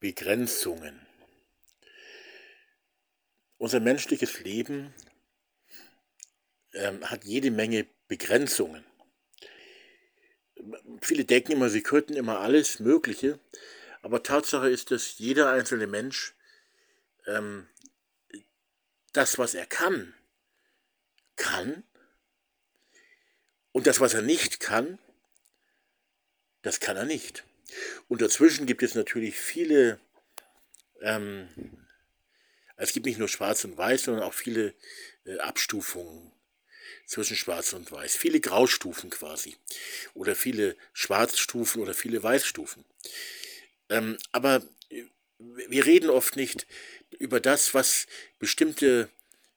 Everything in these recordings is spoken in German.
Begrenzungen. Unser menschliches Leben ähm, hat jede Menge Begrenzungen. Viele denken immer, sie könnten immer alles Mögliche, aber Tatsache ist, dass jeder einzelne Mensch ähm, das, was er kann, kann und das, was er nicht kann, das kann er nicht. Und dazwischen gibt es natürlich viele, ähm, es gibt nicht nur Schwarz und Weiß, sondern auch viele äh, Abstufungen zwischen Schwarz und Weiß. Viele Graustufen quasi. Oder viele Schwarzstufen oder viele Weißstufen. Ähm, aber äh, wir reden oft nicht über das, was bestimmte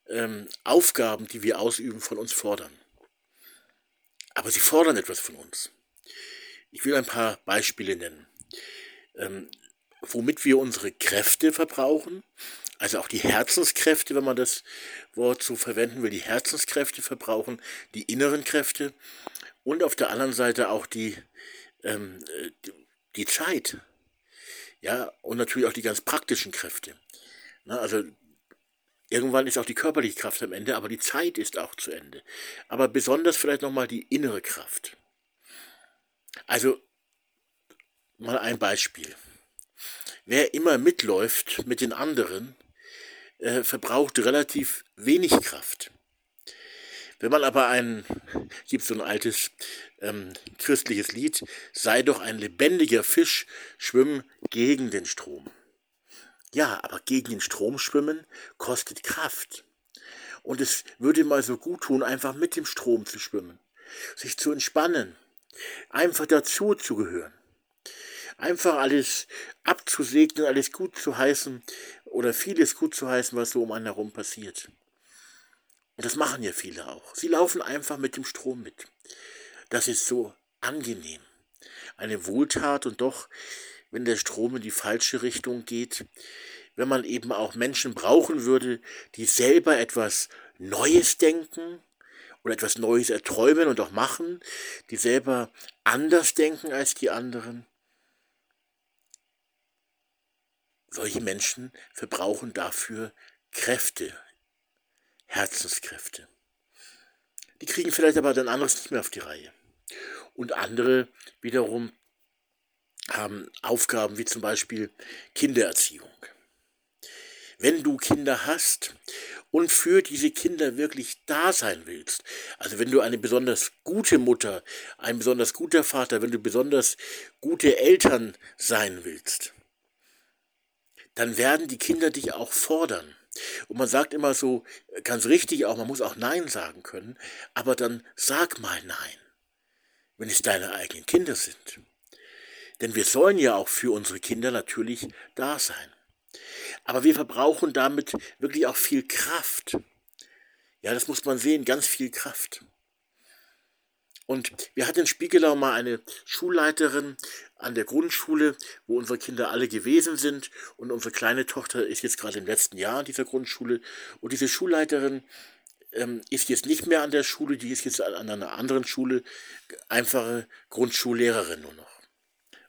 ähm, Aufgaben, die wir ausüben, von uns fordern. Aber sie fordern etwas von uns. Ich will ein paar Beispiele nennen. Ähm, womit wir unsere Kräfte verbrauchen, also auch die Herzenskräfte, wenn man das Wort so verwenden will, die Herzenskräfte verbrauchen, die inneren Kräfte und auf der anderen Seite auch die, ähm, die, die, Zeit. Ja, und natürlich auch die ganz praktischen Kräfte. Na, also irgendwann ist auch die körperliche Kraft am Ende, aber die Zeit ist auch zu Ende. Aber besonders vielleicht nochmal die innere Kraft. Also mal ein Beispiel. Wer immer mitläuft mit den anderen, äh, verbraucht relativ wenig Kraft. Wenn man aber ein, gibt so ein altes ähm, christliches Lied, sei doch ein lebendiger Fisch, schwimm gegen den Strom. Ja, aber gegen den Strom schwimmen kostet Kraft. Und es würde mal so gut tun, einfach mit dem Strom zu schwimmen, sich zu entspannen, einfach dazu zu gehören. Einfach alles abzusegnen, alles gut zu heißen oder vieles gut zu heißen, was so um einen herum passiert. Und das machen ja viele auch. Sie laufen einfach mit dem Strom mit. Das ist so angenehm. Eine Wohltat und doch, wenn der Strom in die falsche Richtung geht, wenn man eben auch Menschen brauchen würde, die selber etwas Neues denken, oder etwas Neues erträumen und auch machen, die selber anders denken als die anderen. Solche Menschen verbrauchen dafür Kräfte, Herzenskräfte. Die kriegen vielleicht aber dann anderes nicht mehr auf die Reihe. Und andere wiederum haben Aufgaben wie zum Beispiel Kindererziehung. Wenn du Kinder hast und für diese Kinder wirklich da sein willst. Also wenn du eine besonders gute Mutter, ein besonders guter Vater, wenn du besonders gute Eltern sein willst, dann werden die Kinder dich auch fordern. Und man sagt immer so, ganz richtig auch, man muss auch Nein sagen können, aber dann sag mal Nein, wenn es deine eigenen Kinder sind. Denn wir sollen ja auch für unsere Kinder natürlich da sein. Aber wir verbrauchen damit wirklich auch viel Kraft. Ja, das muss man sehen, ganz viel Kraft. Und wir hatten in Spiegelau mal eine Schulleiterin an der Grundschule, wo unsere Kinder alle gewesen sind. Und unsere kleine Tochter ist jetzt gerade im letzten Jahr an dieser Grundschule. Und diese Schulleiterin ähm, ist jetzt nicht mehr an der Schule, die ist jetzt an einer anderen Schule, einfache Grundschullehrerin nur noch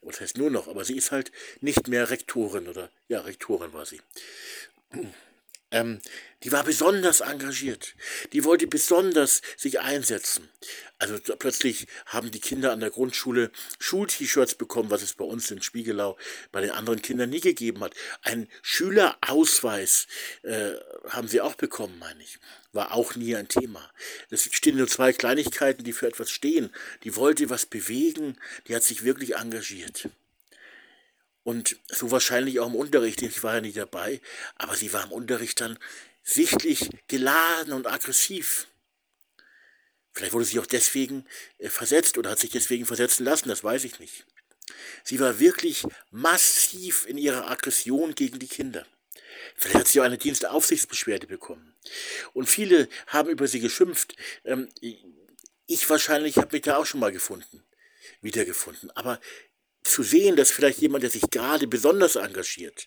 was heißt nur noch, aber sie ist halt nicht mehr Rektorin oder ja, Rektorin war sie. Ähm, die war besonders engagiert. Die wollte besonders sich einsetzen. Also plötzlich haben die Kinder an der Grundschule Schul-T-Shirts bekommen, was es bei uns in Spiegelau bei den anderen Kindern nie gegeben hat. Ein Schülerausweis äh, haben sie auch bekommen, meine ich. War auch nie ein Thema. Es stehen nur zwei Kleinigkeiten, die für etwas stehen. Die wollte was bewegen, die hat sich wirklich engagiert. Und so wahrscheinlich auch im Unterricht, ich war ja nicht dabei, aber sie war im Unterricht dann sichtlich geladen und aggressiv. Vielleicht wurde sie auch deswegen äh, versetzt oder hat sich deswegen versetzen lassen, das weiß ich nicht. Sie war wirklich massiv in ihrer Aggression gegen die Kinder. Vielleicht hat sie auch eine Dienstaufsichtsbeschwerde bekommen. Und viele haben über sie geschimpft. Ähm, ich wahrscheinlich habe mich da auch schon mal gefunden, wiedergefunden. Aber zu sehen, dass vielleicht jemand, der sich gerade besonders engagiert,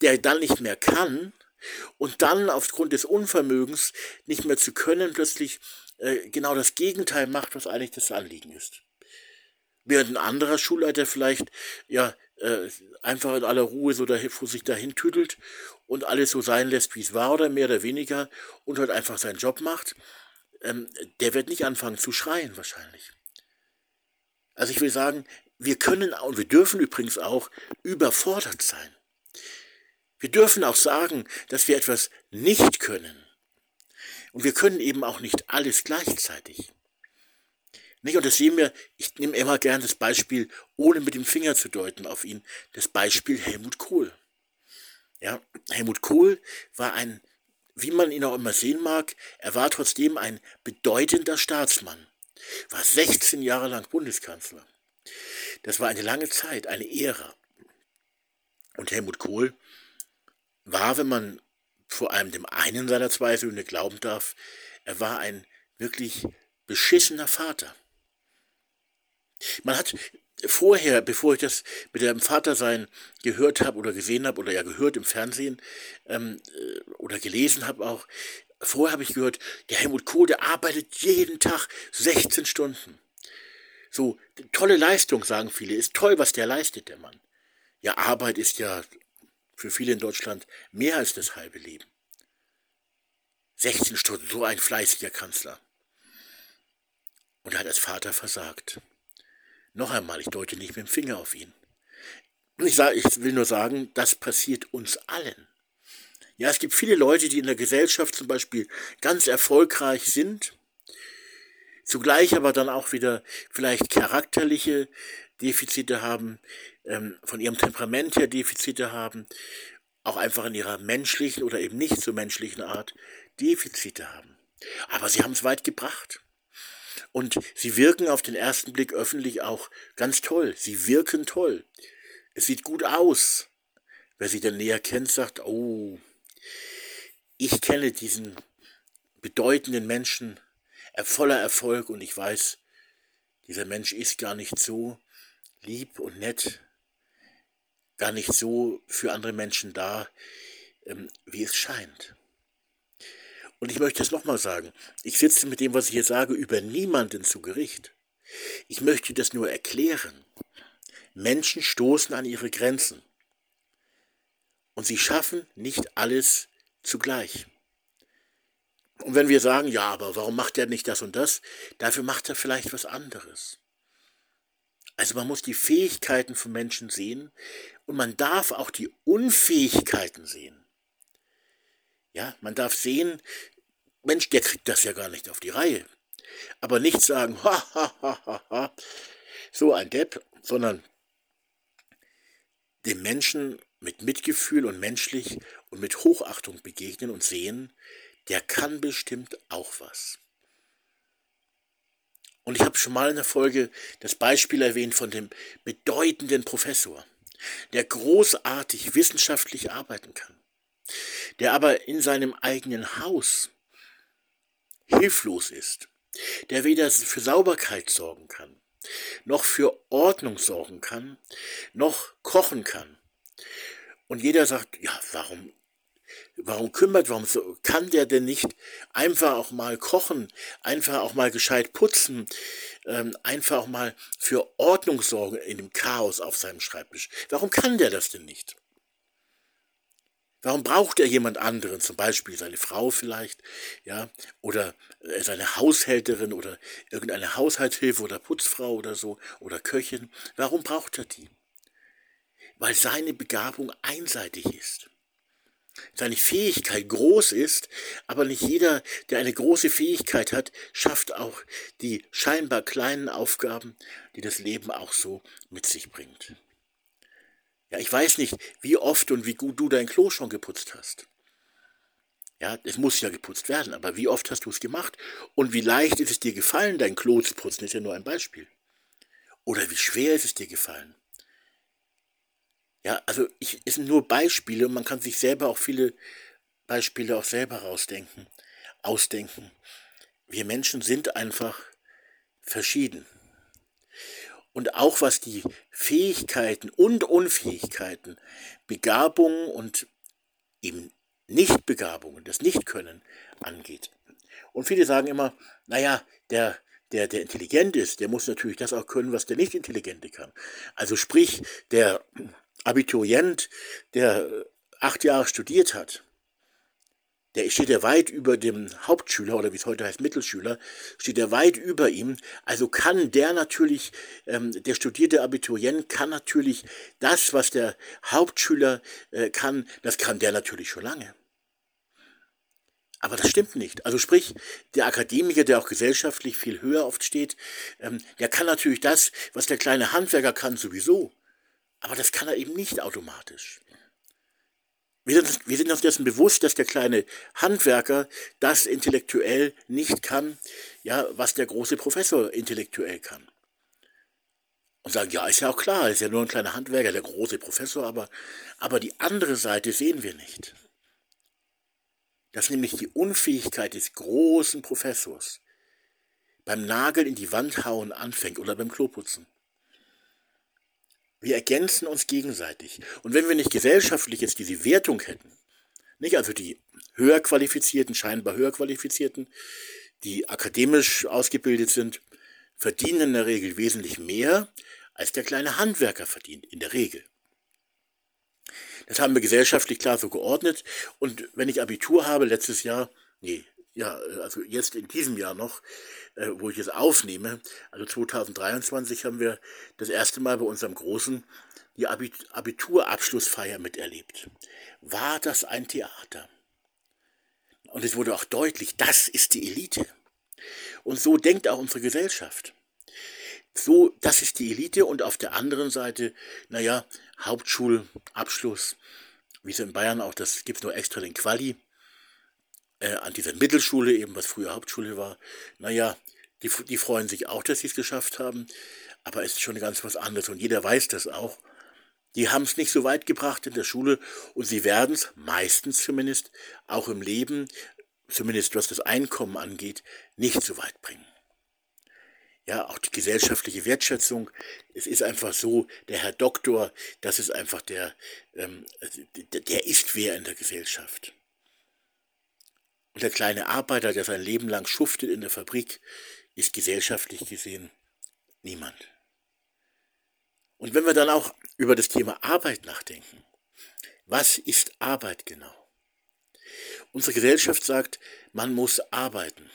der dann nicht mehr kann und dann aufgrund des Unvermögens nicht mehr zu können, plötzlich äh, genau das Gegenteil macht, was eigentlich das Anliegen ist. Während ein anderer Schulleiter vielleicht ja äh, einfach in aller Ruhe so dahin, vor sich dahin tüdelt und alles so sein lässt, wie es war oder mehr oder weniger und halt einfach seinen Job macht, ähm, der wird nicht anfangen zu schreien wahrscheinlich. Also ich will sagen, wir können und wir dürfen übrigens auch überfordert sein. Wir dürfen auch sagen, dass wir etwas nicht können. Und wir können eben auch nicht alles gleichzeitig. Nicht? Und das sehen wir, ich nehme immer gern das Beispiel, ohne mit dem Finger zu deuten auf ihn, das Beispiel Helmut Kohl. Ja, Helmut Kohl war ein, wie man ihn auch immer sehen mag, er war trotzdem ein bedeutender Staatsmann, war 16 Jahre lang Bundeskanzler. Das war eine lange Zeit, eine Ära. Und Helmut Kohl war, wenn man vor allem dem einen seiner zwei Söhne glauben darf, er war ein wirklich beschissener Vater. Man hat vorher, bevor ich das mit dem Vatersein gehört habe oder gesehen habe oder ja gehört im Fernsehen ähm, äh, oder gelesen habe auch, vorher habe ich gehört, der Helmut Kohl, der arbeitet jeden Tag 16 Stunden. So, tolle Leistung, sagen viele, ist toll, was der leistet, der Mann. Ja, Arbeit ist ja für viele in Deutschland mehr als das halbe Leben. 16 Stunden, so ein fleißiger Kanzler. Und er hat als Vater versagt. Noch einmal, ich deute nicht mit dem Finger auf ihn. Ich, sage, ich will nur sagen, das passiert uns allen. Ja, es gibt viele Leute, die in der Gesellschaft zum Beispiel ganz erfolgreich sind, zugleich aber dann auch wieder vielleicht charakterliche Defizite haben, ähm, von ihrem Temperament her Defizite haben, auch einfach in ihrer menschlichen oder eben nicht so menschlichen Art Defizite haben. Aber sie haben es weit gebracht. Und sie wirken auf den ersten Blick öffentlich auch ganz toll. Sie wirken toll. Es sieht gut aus. Wer sie dann näher kennt, sagt, oh, ich kenne diesen bedeutenden Menschen voller Erfolg und ich weiß, dieser Mensch ist gar nicht so lieb und nett, gar nicht so für andere Menschen da, ähm, wie es scheint. Und ich möchte es nochmal sagen, ich sitze mit dem, was ich hier sage, über niemanden zu Gericht. Ich möchte das nur erklären. Menschen stoßen an ihre Grenzen. Und sie schaffen nicht alles zugleich. Und wenn wir sagen, ja, aber warum macht er nicht das und das? Dafür macht er vielleicht was anderes. Also man muss die Fähigkeiten von Menschen sehen und man darf auch die Unfähigkeiten sehen. Ja, man darf sehen, Mensch, der kriegt das ja gar nicht auf die Reihe. Aber nicht sagen, ha, ha, ha, ha, ha, so ein Depp, sondern dem Menschen mit Mitgefühl und menschlich und mit Hochachtung begegnen und sehen, der kann bestimmt auch was. Und ich habe schon mal in der Folge das Beispiel erwähnt von dem bedeutenden Professor, der großartig wissenschaftlich arbeiten kann der aber in seinem eigenen Haus hilflos ist, der weder für Sauberkeit sorgen kann, noch für Ordnung sorgen kann, noch kochen kann. Und jeder sagt, ja, warum, warum kümmert, warum so, kann der denn nicht einfach auch mal kochen, einfach auch mal gescheit putzen, ähm, einfach auch mal für Ordnung sorgen in dem Chaos auf seinem Schreibtisch? Warum kann der das denn nicht? Warum braucht er jemand anderen, zum Beispiel seine Frau vielleicht, ja, oder äh, seine Haushälterin oder irgendeine Haushaltshilfe oder Putzfrau oder so oder Köchin? Warum braucht er die? Weil seine Begabung einseitig ist. Seine Fähigkeit groß ist, aber nicht jeder, der eine große Fähigkeit hat, schafft auch die scheinbar kleinen Aufgaben, die das Leben auch so mit sich bringt. Ja, ich weiß nicht, wie oft und wie gut du dein Klo schon geputzt hast. Ja, es muss ja geputzt werden, aber wie oft hast du es gemacht? Und wie leicht ist es dir gefallen, dein Klo zu putzen? Ist ja nur ein Beispiel. Oder wie schwer ist es dir gefallen? Ja, also ich, es sind nur Beispiele und man kann sich selber auch viele Beispiele auch selber rausdenken, ausdenken. Wir Menschen sind einfach verschieden und auch was die Fähigkeiten und Unfähigkeiten, Begabungen und eben Nichtbegabungen, das Nichtkönnen angeht. Und viele sagen immer, naja, der, der, der intelligent ist, der muss natürlich das auch können, was der Nicht-Intelligente kann. Also sprich, der Abiturient, der acht Jahre studiert hat, der steht ja weit über dem Hauptschüler oder wie es heute heißt Mittelschüler, steht er weit über ihm. Also kann der natürlich, ähm, der studierte Abiturient kann natürlich das, was der Hauptschüler äh, kann, das kann der natürlich schon lange. Aber das stimmt nicht. Also sprich, der Akademiker, der auch gesellschaftlich viel höher oft steht, ähm, der kann natürlich das, was der kleine Handwerker kann, sowieso. Aber das kann er eben nicht automatisch. Wir sind, wir sind uns dessen bewusst, dass der kleine Handwerker das intellektuell nicht kann, ja, was der große Professor intellektuell kann. Und sagen, ja, ist ja auch klar, ist ja nur ein kleiner Handwerker, der große Professor, aber, aber die andere Seite sehen wir nicht. Dass nämlich die Unfähigkeit des großen Professors beim Nagel in die Wand hauen anfängt oder beim Kloputzen. Wir ergänzen uns gegenseitig. Und wenn wir nicht gesellschaftlich jetzt diese Wertung hätten, nicht also die höher qualifizierten, scheinbar höher qualifizierten, die akademisch ausgebildet sind, verdienen in der Regel wesentlich mehr, als der kleine Handwerker verdient, in der Regel. Das haben wir gesellschaftlich klar so geordnet. Und wenn ich Abitur habe, letztes Jahr, nee, ja, also jetzt in diesem Jahr noch, äh, wo ich es aufnehme, also 2023 haben wir das erste Mal bei unserem Großen die Abiturabschlussfeier miterlebt. War das ein Theater? Und es wurde auch deutlich, das ist die Elite. Und so denkt auch unsere Gesellschaft. So, das ist die Elite und auf der anderen Seite, naja, Hauptschulabschluss, wie es in Bayern auch, das gibt es nur extra den Quali, äh, an dieser Mittelschule, eben was früher Hauptschule war, naja, die, die freuen sich auch, dass sie es geschafft haben, aber es ist schon ganz was anderes und jeder weiß das auch. Die haben es nicht so weit gebracht in der Schule und sie werden es, meistens zumindest, auch im Leben, zumindest was das Einkommen angeht, nicht so weit bringen. Ja, auch die gesellschaftliche Wertschätzung. Es ist einfach so, der Herr Doktor, das ist einfach der, ähm, der ist wer in der Gesellschaft. Und der kleine Arbeiter, der sein Leben lang schuftet in der Fabrik, ist gesellschaftlich gesehen niemand. Und wenn wir dann auch über das Thema Arbeit nachdenken, was ist Arbeit genau? Unsere Gesellschaft sagt, man muss arbeiten,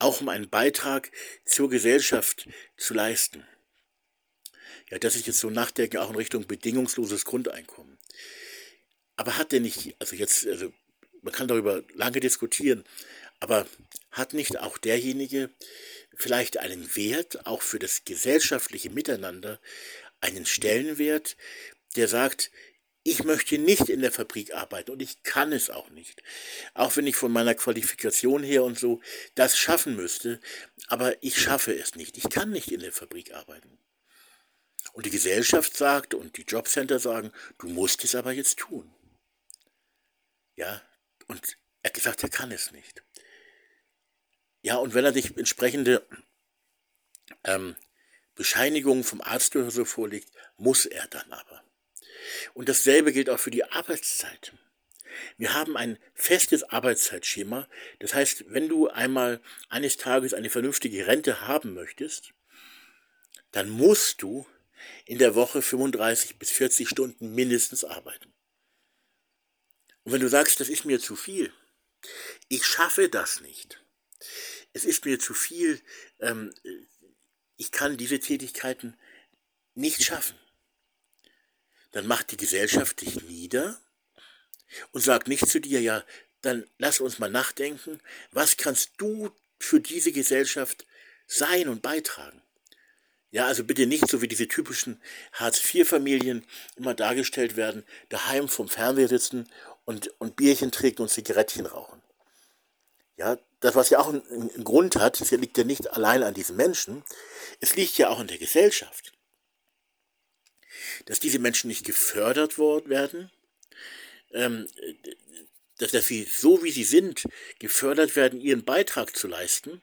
auch um einen Beitrag zur Gesellschaft zu leisten. Ja, das ist jetzt so nachdenken, auch in Richtung bedingungsloses Grundeinkommen. Aber hat der nicht, also jetzt, also man kann darüber lange diskutieren, aber hat nicht auch derjenige vielleicht einen Wert, auch für das gesellschaftliche Miteinander, einen Stellenwert, der sagt, ich möchte nicht in der Fabrik arbeiten und ich kann es auch nicht. Auch wenn ich von meiner Qualifikation her und so das schaffen müsste, aber ich schaffe es nicht. Ich kann nicht in der Fabrik arbeiten. Und die Gesellschaft sagt und die Jobcenter sagen, du musst es aber jetzt tun. Ja, und er hat gesagt, er kann es nicht. Ja, und wenn er sich entsprechende ähm, Bescheinigungen vom Arzt oder so vorlegt, muss er dann aber. Und dasselbe gilt auch für die Arbeitszeit. Wir haben ein festes Arbeitszeitschema. Das heißt, wenn du einmal eines Tages eine vernünftige Rente haben möchtest, dann musst du in der Woche 35 bis 40 Stunden mindestens arbeiten. Und wenn du sagst, das ist mir zu viel, ich schaffe das nicht, es ist mir zu viel, ähm, ich kann diese Tätigkeiten nicht schaffen, dann macht die Gesellschaft dich nieder und sagt nicht zu dir, ja, dann lass uns mal nachdenken, was kannst du für diese Gesellschaft sein und beitragen? Ja, also bitte nicht so wie diese typischen Hartz-IV-Familien immer dargestellt werden, daheim vom Fernseher sitzen und, und Bierchen trinken und Zigarettchen rauchen. Ja, das, was ja auch einen, einen Grund hat, das liegt ja nicht allein an diesen Menschen, es liegt ja auch in der Gesellschaft. Dass diese Menschen nicht gefördert werden, ähm, dass, dass sie so wie sie sind, gefördert werden, ihren Beitrag zu leisten,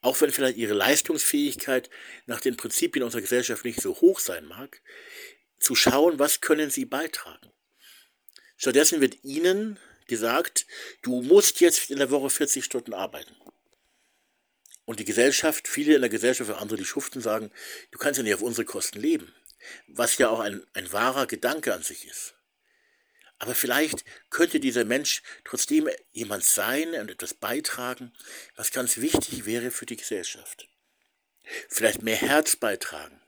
auch wenn vielleicht ihre Leistungsfähigkeit nach den Prinzipien unserer Gesellschaft nicht so hoch sein mag, zu schauen, was können sie beitragen. Stattdessen wird ihnen gesagt, du musst jetzt in der Woche 40 Stunden arbeiten. Und die Gesellschaft, viele in der Gesellschaft, andere, die schuften, sagen, du kannst ja nicht auf unsere Kosten leben. Was ja auch ein, ein wahrer Gedanke an sich ist. Aber vielleicht könnte dieser Mensch trotzdem jemand sein und etwas beitragen, was ganz wichtig wäre für die Gesellschaft. Vielleicht mehr Herz beitragen.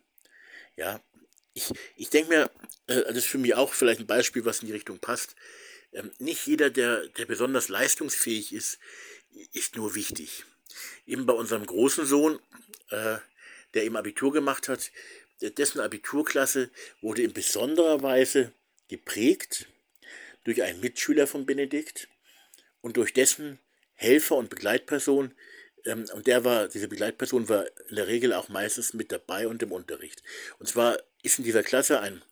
Ja, ich, ich denke mir, äh, das ist für mich auch vielleicht ein Beispiel, was in die Richtung passt. Ähm, nicht jeder, der, der besonders leistungsfähig ist, ist nur wichtig. Eben bei unserem großen Sohn, äh, der eben Abitur gemacht hat, dessen Abiturklasse wurde in besonderer Weise geprägt durch einen Mitschüler von Benedikt und durch dessen Helfer und Begleitperson. Ähm, und der war, diese Begleitperson war in der Regel auch meistens mit dabei und im Unterricht. Und zwar ist in dieser Klasse ein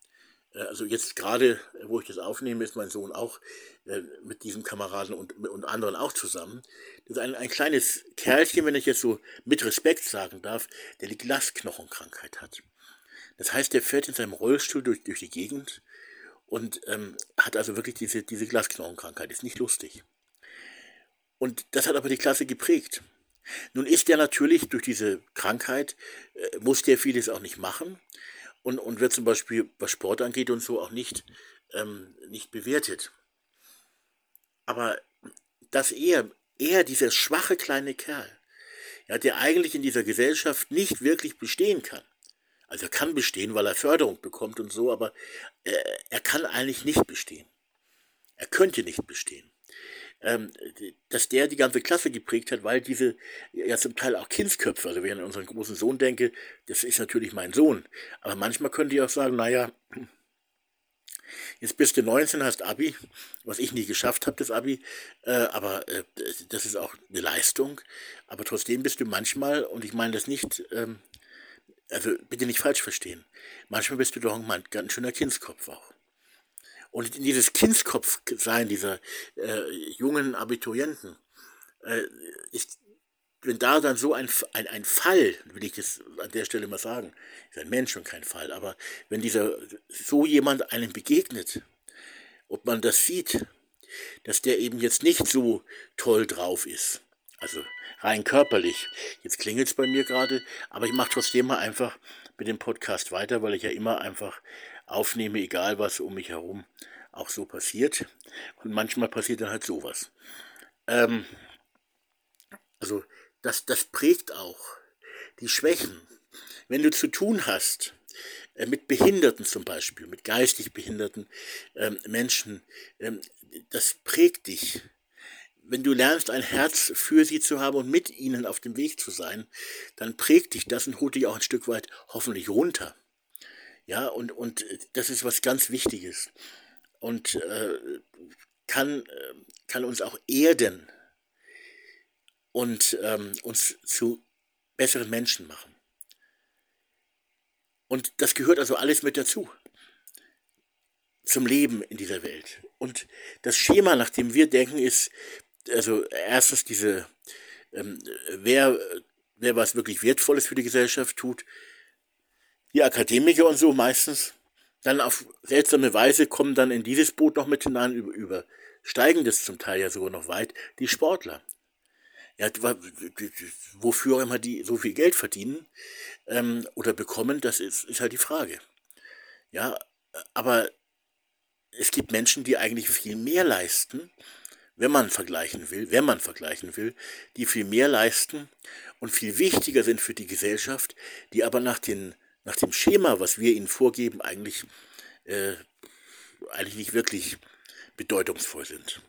äh, also jetzt gerade, wo ich das aufnehme, ist mein Sohn auch äh, mit diesem Kameraden und, und anderen auch zusammen. Das ist ein, ein kleines Kerlchen, wenn ich jetzt so mit Respekt sagen darf, der die Glasknochenkrankheit hat. Das heißt, der fährt in seinem Rollstuhl durch, durch die Gegend und ähm, hat also wirklich diese, diese Glasknochenkrankheit. Ist nicht lustig. Und das hat aber die Klasse geprägt. Nun ist der natürlich durch diese Krankheit, äh, muss der vieles auch nicht machen und, und wird zum Beispiel, was Sport angeht und so, auch nicht, ähm, nicht bewertet. Aber dass er, er, dieser schwache kleine Kerl, ja, der eigentlich in dieser Gesellschaft nicht wirklich bestehen kann, also er kann bestehen, weil er Förderung bekommt und so, aber er, er kann eigentlich nicht bestehen. Er könnte nicht bestehen ähm, dass der die ganze Klasse geprägt hat, weil diese ja zum Teil auch Kindsköpfe, also wenn ich an unseren großen Sohn denke, das ist natürlich mein Sohn, aber manchmal könnte ich auch sagen, naja, jetzt bist du 19, hast Abi, was ich nie geschafft habe, das Abi, äh, aber äh, das ist auch eine Leistung, aber trotzdem bist du manchmal, und ich meine das nicht, ähm, also bitte nicht falsch verstehen, manchmal bist du doch ein ganz schöner Kindskopf auch. Und in dieses Kindskopfsein dieser äh, jungen Abiturienten, äh, ist, wenn da dann so ein, ein, ein Fall, will ich es an der Stelle mal sagen, ist ein Mensch und kein Fall, aber wenn dieser so jemand einem begegnet, ob man das sieht, dass der eben jetzt nicht so toll drauf ist, also rein körperlich. Jetzt klingelt es bei mir gerade, aber ich mache trotzdem mal einfach mit dem Podcast weiter, weil ich ja immer einfach aufnehme, egal was um mich herum auch so passiert. Und manchmal passiert dann halt sowas. Ähm, also das, das prägt auch die Schwächen. Wenn du zu tun hast, äh, mit Behinderten zum Beispiel, mit geistig behinderten ähm, Menschen, ähm, das prägt dich. Wenn du lernst, ein Herz für sie zu haben und mit ihnen auf dem Weg zu sein, dann prägt dich das und holt dich auch ein Stück weit hoffentlich runter. Ja, und, und das ist was ganz Wichtiges. Und äh, kann, äh, kann uns auch erden und ähm, uns zu besseren Menschen machen. Und das gehört also alles mit dazu. Zum Leben in dieser Welt. Und das Schema, nach dem wir denken, ist, also erstens diese, ähm, wer, wer was wirklich Wertvolles für die Gesellschaft tut, die Akademiker und so meistens, dann auf seltsame Weise kommen dann in dieses Boot noch mit hinein, über, übersteigen das zum Teil ja sogar noch weit, die Sportler. Ja, wofür auch immer die so viel Geld verdienen ähm, oder bekommen, das ist, ist halt die Frage. Ja, aber es gibt Menschen, die eigentlich viel mehr leisten, wenn man vergleichen will, wenn man vergleichen will, die viel mehr leisten und viel wichtiger sind für die Gesellschaft, die aber nach den nach dem Schema, was wir ihnen vorgeben, eigentlich, äh, eigentlich nicht wirklich bedeutungsvoll sind.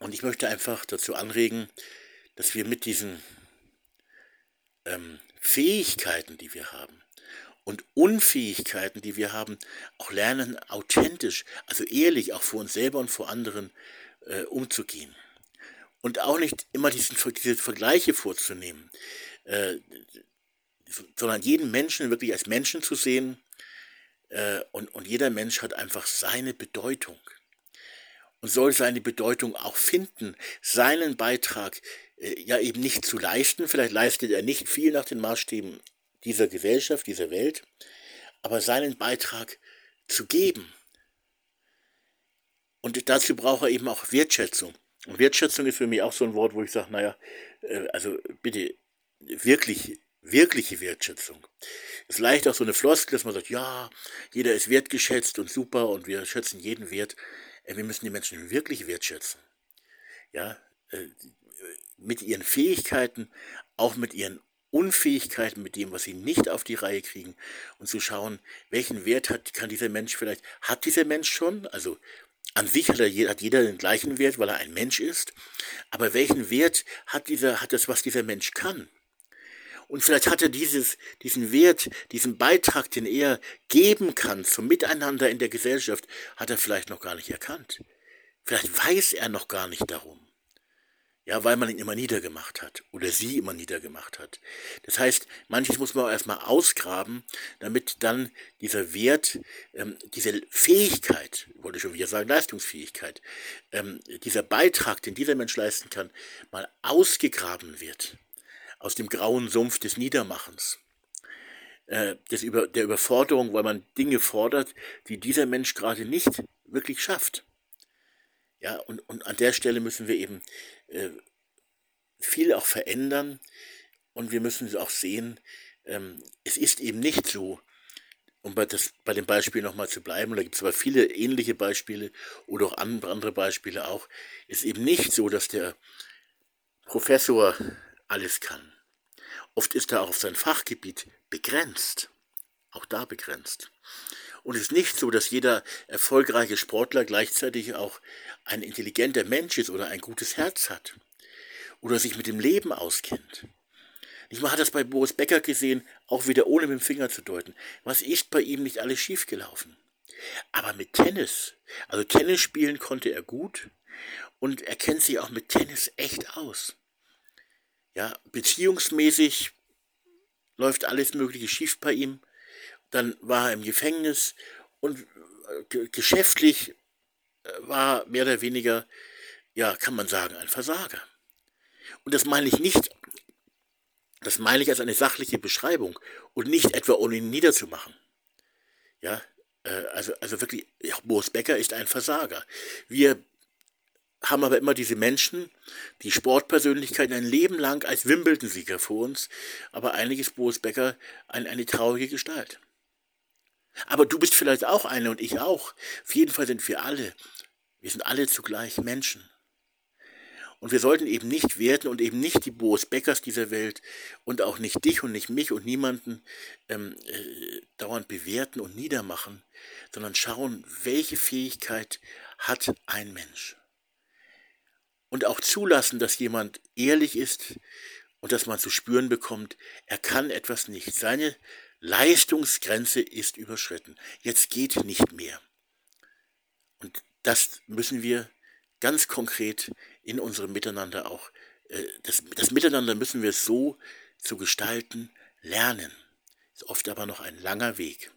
Und ich möchte einfach dazu anregen, dass wir mit diesen ähm, Fähigkeiten, die wir haben, und Unfähigkeiten, die wir haben, auch lernen, authentisch, also ehrlich, auch vor uns selber und vor anderen äh, umzugehen. Und auch nicht immer diesen, diese Vergleiche vorzunehmen. Äh, sondern jeden Menschen wirklich als Menschen zu sehen. Äh, und, und jeder Mensch hat einfach seine Bedeutung und soll seine Bedeutung auch finden, seinen Beitrag äh, ja eben nicht zu leisten. Vielleicht leistet er nicht viel nach den Maßstäben dieser Gesellschaft, dieser Welt, aber seinen Beitrag zu geben. Und dazu braucht er eben auch Wertschätzung. Und Wertschätzung ist für mich auch so ein Wort, wo ich sage, naja, äh, also bitte wirklich, wirkliche Wertschätzung. Es ist leicht auch so eine Floskel, dass man sagt, ja, jeder ist wertgeschätzt und super und wir schätzen jeden Wert. Äh, wir müssen die Menschen wirklich wertschätzen. Ja, äh, mit ihren Fähigkeiten, auch mit ihren Unfähigkeiten, mit dem, was sie nicht auf die Reihe kriegen und zu schauen, welchen Wert hat, kann dieser Mensch vielleicht, hat dieser Mensch schon, also an sich hat, er, hat jeder den gleichen Wert, weil er ein Mensch ist, aber welchen Wert hat, dieser, hat das, was dieser Mensch kann? Und vielleicht hat er dieses, diesen Wert, diesen Beitrag, den er geben kann zum Miteinander in der Gesellschaft, hat er vielleicht noch gar nicht erkannt. Vielleicht weiß er noch gar nicht darum. Ja, weil man ihn immer niedergemacht hat oder sie immer niedergemacht hat. Das heißt, manches muss man auch erstmal ausgraben, damit dann dieser Wert, ähm, diese Fähigkeit, wollte ich schon wieder sagen, Leistungsfähigkeit, ähm, dieser Beitrag, den dieser Mensch leisten kann, mal ausgegraben wird aus dem grauen Sumpf des Niedermachens, äh, des Über, der Überforderung, weil man Dinge fordert, die dieser Mensch gerade nicht wirklich schafft. Ja, und, und an der Stelle müssen wir eben äh, viel auch verändern und wir müssen auch sehen, ähm, es ist eben nicht so, um bei, das, bei dem Beispiel nochmal zu bleiben, da gibt es aber viele ähnliche Beispiele oder auch andere Beispiele auch, ist eben nicht so, dass der Professor alles kann. Oft ist er auch auf sein Fachgebiet begrenzt, auch da begrenzt. Und es ist nicht so, dass jeder erfolgreiche Sportler gleichzeitig auch ein intelligenter Mensch ist oder ein gutes Herz hat oder sich mit dem Leben auskennt. Man hat das bei Boris Becker gesehen, auch wieder ohne mit dem Finger zu deuten. Was ist bei ihm nicht alles schiefgelaufen? Aber mit Tennis, also Tennis spielen konnte er gut und er kennt sich auch mit Tennis echt aus. Ja, beziehungsmäßig läuft alles Mögliche schief bei ihm dann war er im Gefängnis und äh, geschäftlich äh, war mehr oder weniger, ja, kann man sagen, ein Versager. Und das meine ich nicht, das meine ich als eine sachliche Beschreibung und nicht etwa, um ihn niederzumachen. Ja, äh, also, also wirklich, ja, Boris Becker ist ein Versager. Wir haben aber immer diese Menschen, die Sportpersönlichkeiten ein Leben lang als Wimbledon-Sieger vor uns, aber eigentlich ist Boris Becker ein, eine traurige Gestalt. Aber du bist vielleicht auch eine und ich auch. Auf jeden Fall sind wir alle. Wir sind alle zugleich Menschen. Und wir sollten eben nicht werten und eben nicht die Boris Beckers dieser Welt und auch nicht dich und nicht mich und niemanden ähm, äh, dauernd bewerten und niedermachen, sondern schauen, welche Fähigkeit hat ein Mensch. Und auch zulassen, dass jemand ehrlich ist und dass man zu spüren bekommt, er kann etwas nicht. Seine Leistungsgrenze ist überschritten. Jetzt geht nicht mehr. Und das müssen wir ganz konkret in unserem Miteinander auch, äh, das, das Miteinander müssen wir so zu gestalten lernen. Ist oft aber noch ein langer Weg.